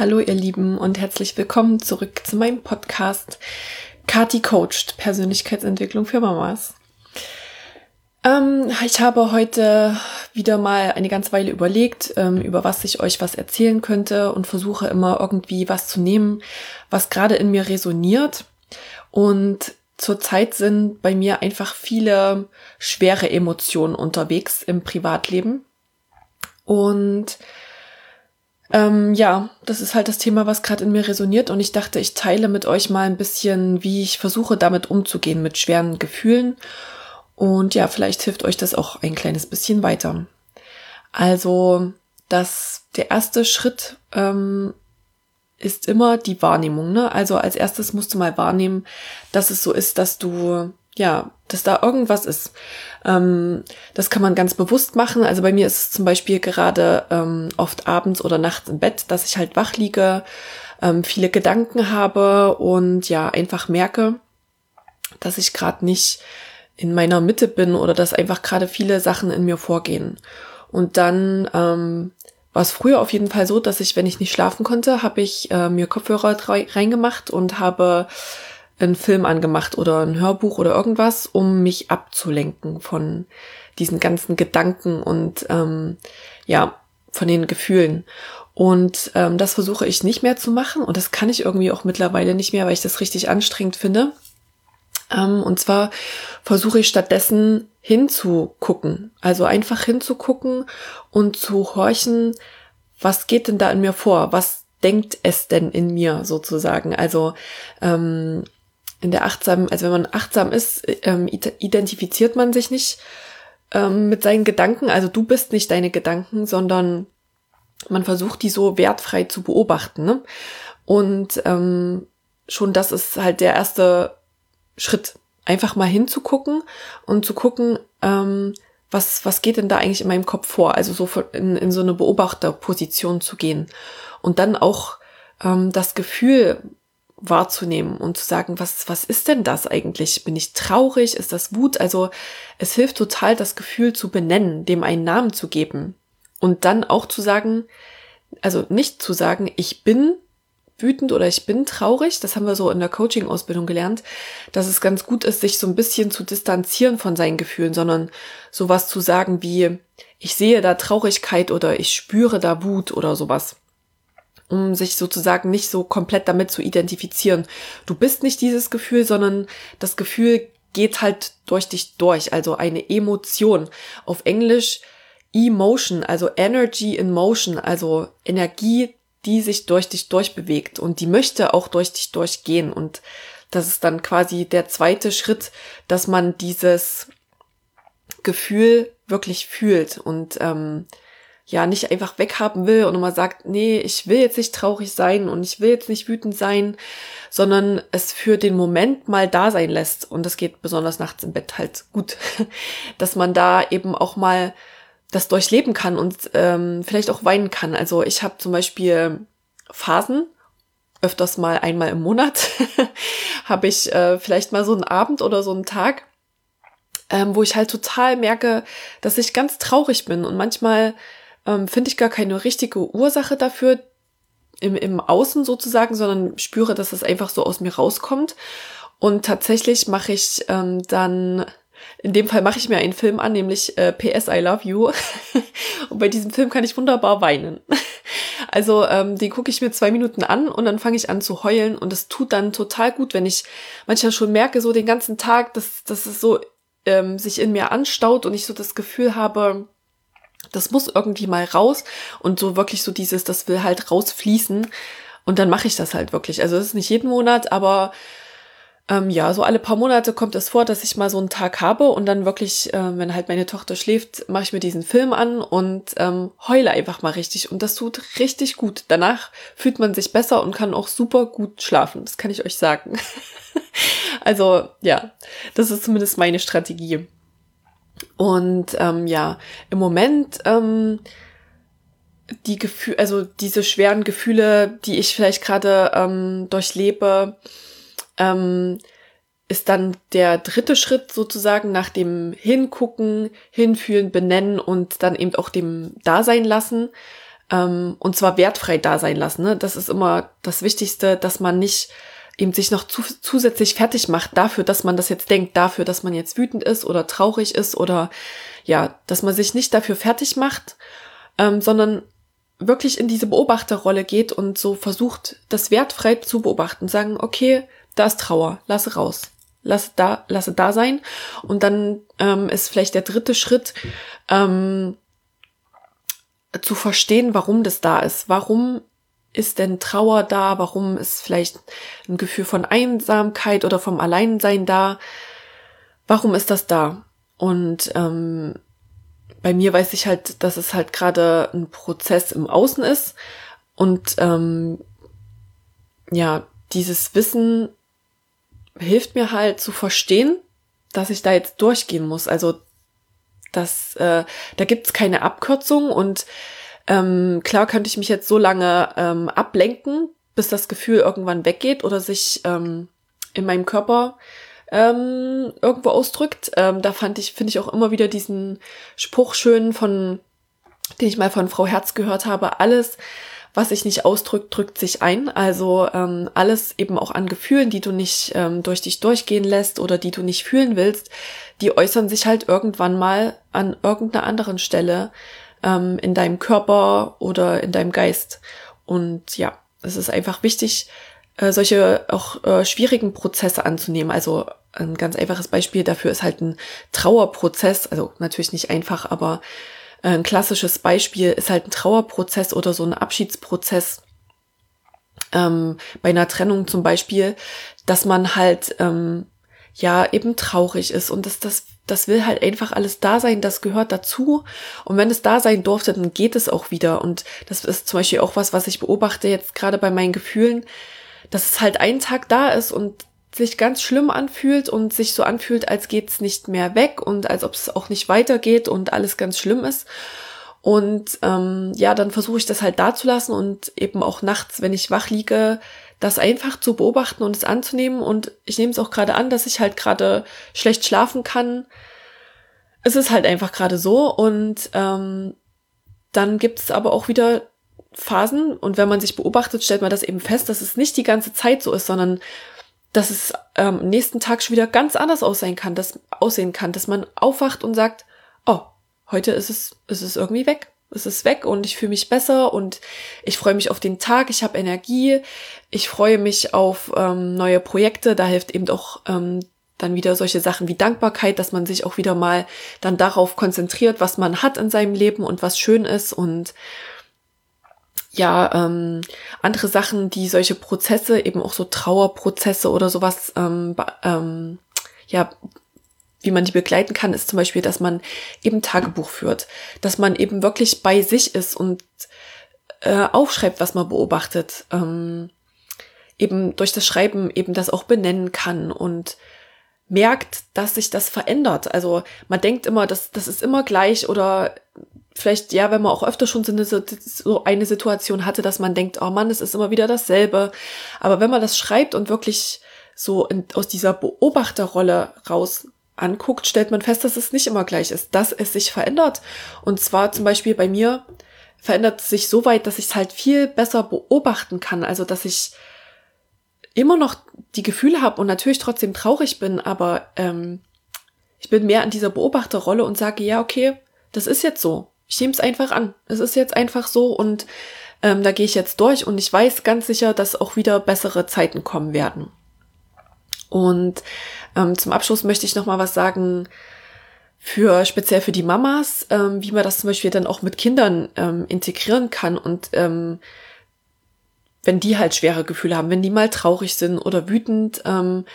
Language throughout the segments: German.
Hallo ihr Lieben und herzlich willkommen zurück zu meinem Podcast Kati Coached Persönlichkeitsentwicklung für Mamas. Ähm, ich habe heute wieder mal eine ganze Weile überlegt, ähm, über was ich euch was erzählen könnte und versuche immer irgendwie was zu nehmen, was gerade in mir resoniert. Und zurzeit sind bei mir einfach viele schwere Emotionen unterwegs im Privatleben. Und ähm, ja, das ist halt das Thema, was gerade in mir resoniert und ich dachte, ich teile mit euch mal ein bisschen, wie ich versuche, damit umzugehen, mit schweren Gefühlen. Und ja, vielleicht hilft euch das auch ein kleines bisschen weiter. Also, das, der erste Schritt ähm, ist immer die Wahrnehmung. Ne? Also als erstes musst du mal wahrnehmen, dass es so ist, dass du ja, dass da irgendwas ist. Ähm, das kann man ganz bewusst machen. Also bei mir ist es zum Beispiel gerade ähm, oft abends oder nachts im Bett, dass ich halt wach liege, ähm, viele Gedanken habe und ja, einfach merke, dass ich gerade nicht in meiner Mitte bin oder dass einfach gerade viele Sachen in mir vorgehen. Und dann ähm, war es früher auf jeden Fall so, dass ich, wenn ich nicht schlafen konnte, habe ich äh, mir Kopfhörer reingemacht und habe einen Film angemacht oder ein Hörbuch oder irgendwas, um mich abzulenken von diesen ganzen Gedanken und ähm, ja, von den Gefühlen. Und ähm, das versuche ich nicht mehr zu machen und das kann ich irgendwie auch mittlerweile nicht mehr, weil ich das richtig anstrengend finde. Ähm, und zwar versuche ich stattdessen hinzugucken, also einfach hinzugucken und zu horchen, was geht denn da in mir vor? Was denkt es denn in mir sozusagen? Also ähm, in der achtsam, also wenn man achtsam ist, ähm, identifiziert man sich nicht ähm, mit seinen Gedanken. Also du bist nicht deine Gedanken, sondern man versucht die so wertfrei zu beobachten. Ne? Und ähm, schon das ist halt der erste Schritt, einfach mal hinzugucken und zu gucken, ähm, was, was geht denn da eigentlich in meinem Kopf vor? Also so in, in so eine Beobachterposition zu gehen. Und dann auch ähm, das Gefühl wahrzunehmen und zu sagen, was, was ist denn das eigentlich? Bin ich traurig? Ist das Wut? Also es hilft total, das Gefühl zu benennen, dem einen Namen zu geben und dann auch zu sagen, also nicht zu sagen, ich bin wütend oder ich bin traurig. Das haben wir so in der Coaching-Ausbildung gelernt, dass es ganz gut ist, sich so ein bisschen zu distanzieren von seinen Gefühlen, sondern sowas zu sagen wie, ich sehe da Traurigkeit oder ich spüre da Wut oder sowas um sich sozusagen nicht so komplett damit zu identifizieren. Du bist nicht dieses Gefühl, sondern das Gefühl geht halt durch dich durch, also eine Emotion. Auf Englisch Emotion, also Energy in Motion, also Energie, die sich durch dich durchbewegt und die möchte auch durch dich durchgehen. Und das ist dann quasi der zweite Schritt, dass man dieses Gefühl wirklich fühlt und ähm, ja nicht einfach weghaben will und immer sagt, nee, ich will jetzt nicht traurig sein und ich will jetzt nicht wütend sein, sondern es für den Moment mal da sein lässt. Und das geht besonders nachts im Bett halt gut, dass man da eben auch mal das durchleben kann und ähm, vielleicht auch weinen kann. Also ich habe zum Beispiel Phasen, öfters mal einmal im Monat, habe ich äh, vielleicht mal so einen Abend oder so einen Tag, ähm, wo ich halt total merke, dass ich ganz traurig bin und manchmal ähm, finde ich gar keine richtige Ursache dafür im, im Außen sozusagen, sondern spüre, dass es einfach so aus mir rauskommt. Und tatsächlich mache ich ähm, dann, in dem Fall mache ich mir einen Film an, nämlich äh, PS I Love You. und bei diesem Film kann ich wunderbar weinen. Also ähm, den gucke ich mir zwei Minuten an und dann fange ich an zu heulen und es tut dann total gut, wenn ich manchmal schon merke, so den ganzen Tag, dass, dass es so ähm, sich in mir anstaut und ich so das Gefühl habe, das muss irgendwie mal raus und so wirklich so dieses, das will halt rausfließen und dann mache ich das halt wirklich. Also es ist nicht jeden Monat, aber ähm, ja, so alle paar Monate kommt es vor, dass ich mal so einen Tag habe und dann wirklich, äh, wenn halt meine Tochter schläft, mache ich mir diesen Film an und ähm, heule einfach mal richtig. Und das tut richtig gut. Danach fühlt man sich besser und kann auch super gut schlafen. Das kann ich euch sagen. also ja, das ist zumindest meine Strategie. Und ähm, ja, im Moment ähm, die Gefühle, also diese schweren Gefühle, die ich vielleicht gerade ähm, durchlebe, ähm, ist dann der dritte Schritt sozusagen nach dem Hingucken, Hinfühlen, Benennen und dann eben auch dem Dasein lassen. Ähm, und zwar wertfrei Dasein lassen. Ne? Das ist immer das Wichtigste, dass man nicht eben sich noch zu, zusätzlich fertig macht dafür, dass man das jetzt denkt, dafür, dass man jetzt wütend ist oder traurig ist oder ja, dass man sich nicht dafür fertig macht, ähm, sondern wirklich in diese Beobachterrolle geht und so versucht, das wertfrei zu beobachten, sagen, okay, da ist Trauer, lasse raus. Lasse da, lasse da sein. Und dann ähm, ist vielleicht der dritte Schritt, ähm, zu verstehen, warum das da ist. Warum ist denn Trauer da? Warum ist vielleicht ein Gefühl von Einsamkeit oder vom Alleinsein da? Warum ist das da? Und ähm, bei mir weiß ich halt, dass es halt gerade ein Prozess im Außen ist. Und ähm, ja, dieses Wissen hilft mir halt zu verstehen, dass ich da jetzt durchgehen muss. Also das, äh, da gibt's keine Abkürzung und ähm, klar könnte ich mich jetzt so lange ähm, ablenken, bis das Gefühl irgendwann weggeht oder sich ähm, in meinem Körper ähm, irgendwo ausdrückt. Ähm, da fand ich, finde ich auch immer wieder diesen Spruch schön von, den ich mal von Frau Herz gehört habe. Alles, was sich nicht ausdrückt, drückt sich ein. Also ähm, alles eben auch an Gefühlen, die du nicht ähm, durch dich durchgehen lässt oder die du nicht fühlen willst, die äußern sich halt irgendwann mal an irgendeiner anderen Stelle ähm, in deinem Körper oder in deinem Geist. Und ja, es ist einfach wichtig, äh, solche auch äh, schwierigen Prozesse anzunehmen. Also ein ganz einfaches Beispiel dafür ist halt ein Trauerprozess. Also natürlich nicht einfach, aber ein klassisches Beispiel ist halt ein Trauerprozess oder so ein Abschiedsprozess. Ähm, bei einer Trennung zum Beispiel, dass man halt ähm, ja eben traurig ist und das, das, das will halt einfach alles da sein, das gehört dazu. Und wenn es da sein durfte, dann geht es auch wieder. Und das ist zum Beispiel auch was, was ich beobachte jetzt gerade bei meinen Gefühlen, dass es halt einen Tag da ist und sich ganz schlimm anfühlt und sich so anfühlt, als geht's nicht mehr weg und als ob es auch nicht weitergeht und alles ganz schlimm ist. Und ähm, ja, dann versuche ich das halt da zu lassen und eben auch nachts, wenn ich wach liege, das einfach zu beobachten und es anzunehmen. Und ich nehme es auch gerade an, dass ich halt gerade schlecht schlafen kann. Es ist halt einfach gerade so. Und ähm, dann gibt's aber auch wieder Phasen. Und wenn man sich beobachtet, stellt man das eben fest, dass es nicht die ganze Zeit so ist, sondern dass es ähm, nächsten Tag schon wieder ganz anders aussehen kann, dass, aussehen kann, dass man aufwacht und sagt, oh, heute ist es, ist es irgendwie weg. Es ist weg und ich fühle mich besser und ich freue mich auf den Tag, ich habe Energie, ich freue mich auf ähm, neue Projekte, da hilft eben auch ähm, dann wieder solche Sachen wie Dankbarkeit, dass man sich auch wieder mal dann darauf konzentriert, was man hat in seinem Leben und was schön ist. Und ja ähm, andere Sachen, die solche Prozesse, eben auch so Trauerprozesse oder sowas, ähm, ähm, ja, wie man die begleiten kann, ist zum Beispiel, dass man eben Tagebuch führt, dass man eben wirklich bei sich ist und äh, aufschreibt, was man beobachtet, ähm, eben durch das Schreiben eben das auch benennen kann und merkt, dass sich das verändert. Also man denkt immer, dass das ist immer gleich oder vielleicht, ja, wenn man auch öfter schon so eine Situation hatte, dass man denkt, oh Mann, es ist immer wieder dasselbe. Aber wenn man das schreibt und wirklich so in, aus dieser Beobachterrolle raus anguckt, stellt man fest, dass es nicht immer gleich ist, dass es sich verändert. Und zwar zum Beispiel bei mir verändert es sich so weit, dass ich es halt viel besser beobachten kann. Also, dass ich immer noch die Gefühle habe und natürlich trotzdem traurig bin, aber ähm, ich bin mehr in dieser Beobachterrolle und sage, ja, okay, das ist jetzt so ich nehme es einfach an. Es ist jetzt einfach so und ähm, da gehe ich jetzt durch und ich weiß ganz sicher, dass auch wieder bessere Zeiten kommen werden. Und ähm, zum Abschluss möchte ich noch mal was sagen für speziell für die Mamas, ähm, wie man das zum Beispiel dann auch mit Kindern ähm, integrieren kann und ähm, wenn die halt schwere Gefühle haben, wenn die mal traurig sind oder wütend ähm,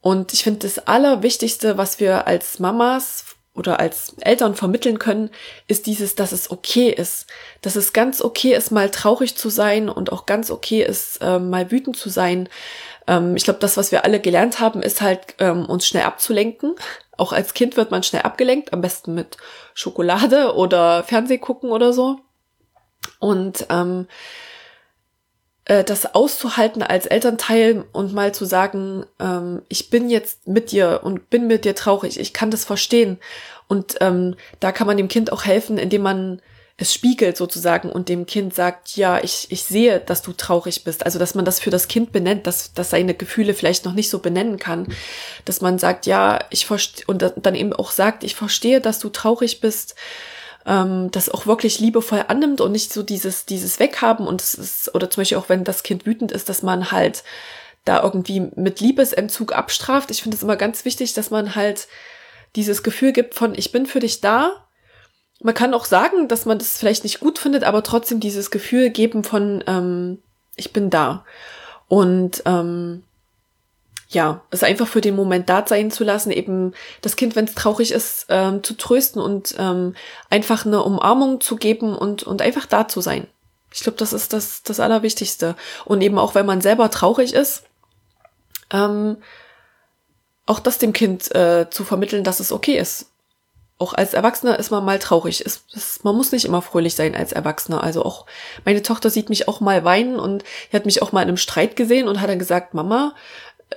Und ich finde, das Allerwichtigste, was wir als Mamas oder als Eltern vermitteln können, ist dieses, dass es okay ist. Dass es ganz okay ist, mal traurig zu sein und auch ganz okay ist, äh, mal wütend zu sein. Ähm, ich glaube, das, was wir alle gelernt haben, ist halt, ähm, uns schnell abzulenken. Auch als Kind wird man schnell abgelenkt, am besten mit Schokolade oder Fernseh gucken oder so. Und ähm, äh, das auszuhalten als Elternteil und mal zu sagen, ähm, ich bin jetzt mit dir und bin mit dir traurig, ich kann das verstehen. Und ähm, da kann man dem Kind auch helfen, indem man es spiegelt sozusagen und dem Kind sagt, ja, ich, ich sehe, dass du traurig bist. Also, dass man das für das Kind benennt, dass, dass seine Gefühle vielleicht noch nicht so benennen kann. Dass man sagt, ja, ich verstehe, und dann eben auch sagt, ich verstehe, dass du traurig bist ähm, das auch wirklich liebevoll annimmt und nicht so dieses, dieses Weghaben und es ist, oder zum Beispiel auch wenn das Kind wütend ist, dass man halt da irgendwie mit Liebesentzug abstraft. Ich finde es immer ganz wichtig, dass man halt dieses Gefühl gibt von, ich bin für dich da. Man kann auch sagen, dass man das vielleicht nicht gut findet, aber trotzdem dieses Gefühl geben von, ähm, ich bin da. Und ähm, ja, es einfach für den Moment da sein zu lassen, eben das Kind, wenn es traurig ist, ähm, zu trösten und ähm, einfach eine Umarmung zu geben und, und einfach da zu sein. Ich glaube, das ist das, das Allerwichtigste. Und eben auch, wenn man selber traurig ist, ähm, auch das dem Kind äh, zu vermitteln, dass es okay ist. Auch als Erwachsener ist man mal traurig. Ist, ist, man muss nicht immer fröhlich sein als Erwachsener. Also auch meine Tochter sieht mich auch mal weinen und die hat mich auch mal in einem Streit gesehen und hat dann gesagt, Mama,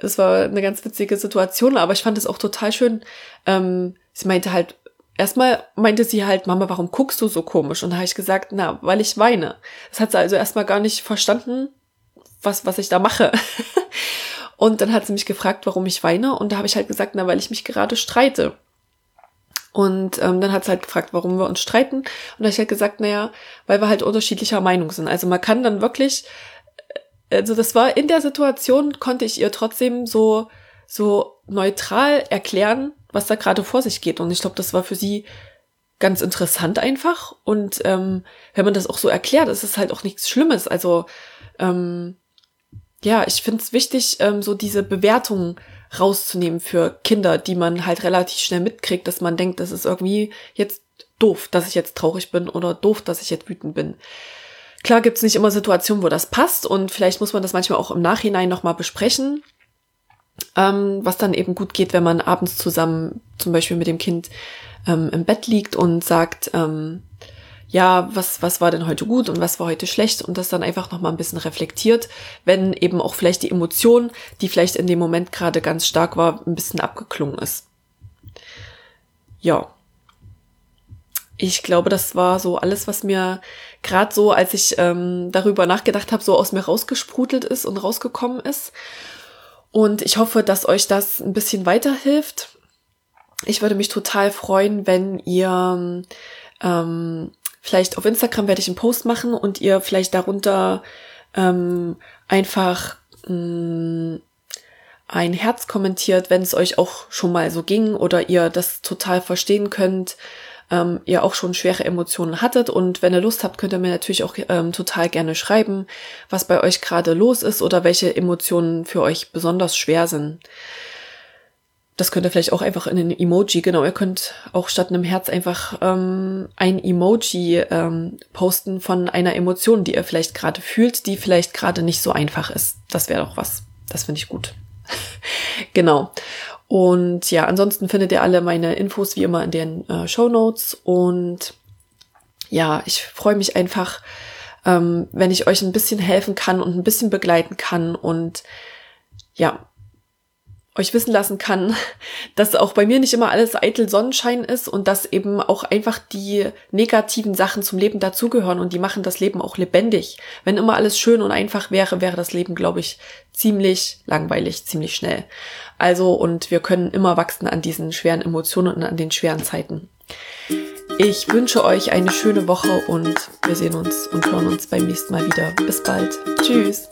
es war eine ganz witzige Situation, aber ich fand es auch total schön. Ähm, sie meinte halt, erstmal meinte sie halt, Mama, warum guckst du so komisch? Und da habe ich gesagt, na, weil ich weine. Das hat sie also erstmal gar nicht verstanden, was, was ich da mache. und dann hat sie mich gefragt, warum ich weine. Und da habe ich halt gesagt, na, weil ich mich gerade streite. Und ähm, dann hat sie halt gefragt, warum wir uns streiten. Und da habe ich halt gesagt, naja, weil wir halt unterschiedlicher Meinung sind. Also man kann dann wirklich also das war in der Situation, konnte ich ihr trotzdem so, so neutral erklären, was da gerade vor sich geht. Und ich glaube, das war für sie ganz interessant einfach. Und ähm, wenn man das auch so erklärt, ist es halt auch nichts Schlimmes. Also ähm, ja, ich finde es wichtig, ähm, so diese Bewertungen rauszunehmen für Kinder, die man halt relativ schnell mitkriegt, dass man denkt, das ist irgendwie jetzt doof, dass ich jetzt traurig bin oder doof, dass ich jetzt wütend bin. Klar gibt's nicht immer Situationen, wo das passt und vielleicht muss man das manchmal auch im Nachhinein nochmal besprechen, ähm, was dann eben gut geht, wenn man abends zusammen zum Beispiel mit dem Kind ähm, im Bett liegt und sagt, ähm, ja, was, was war denn heute gut und was war heute schlecht und das dann einfach nochmal ein bisschen reflektiert, wenn eben auch vielleicht die Emotion, die vielleicht in dem Moment gerade ganz stark war, ein bisschen abgeklungen ist. Ja, ich glaube, das war so alles, was mir gerade so, als ich ähm, darüber nachgedacht habe, so aus mir rausgesprudelt ist und rausgekommen ist. Und ich hoffe, dass euch das ein bisschen weiterhilft. Ich würde mich total freuen, wenn ihr ähm, vielleicht auf Instagram werde ich einen Post machen und ihr vielleicht darunter ähm, einfach mh, mm, ein Herz kommentiert, wenn es euch auch schon mal so ging oder ihr das total verstehen könnt ähm, ihr auch schon schwere Emotionen hattet. Und wenn ihr Lust habt, könnt ihr mir natürlich auch ähm, total gerne schreiben, was bei euch gerade los ist oder welche Emotionen für euch besonders schwer sind. Das könnt ihr vielleicht auch einfach in ein Emoji, genau, ihr könnt auch statt einem Herz einfach ähm, ein Emoji ähm, posten von einer Emotion, die ihr vielleicht gerade fühlt, die vielleicht gerade nicht so einfach ist. Das wäre doch was. Das finde ich gut. genau. Und ja, ansonsten findet ihr alle meine Infos wie immer in den äh, Show Notes. Und ja, ich freue mich einfach, ähm, wenn ich euch ein bisschen helfen kann und ein bisschen begleiten kann und ja, euch wissen lassen kann, dass auch bei mir nicht immer alles eitel Sonnenschein ist und dass eben auch einfach die negativen Sachen zum Leben dazugehören und die machen das Leben auch lebendig. Wenn immer alles schön und einfach wäre, wäre das Leben, glaube ich, ziemlich langweilig, ziemlich schnell. Also, und wir können immer wachsen an diesen schweren Emotionen und an den schweren Zeiten. Ich wünsche euch eine schöne Woche und wir sehen uns und hören uns beim nächsten Mal wieder. Bis bald. Tschüss.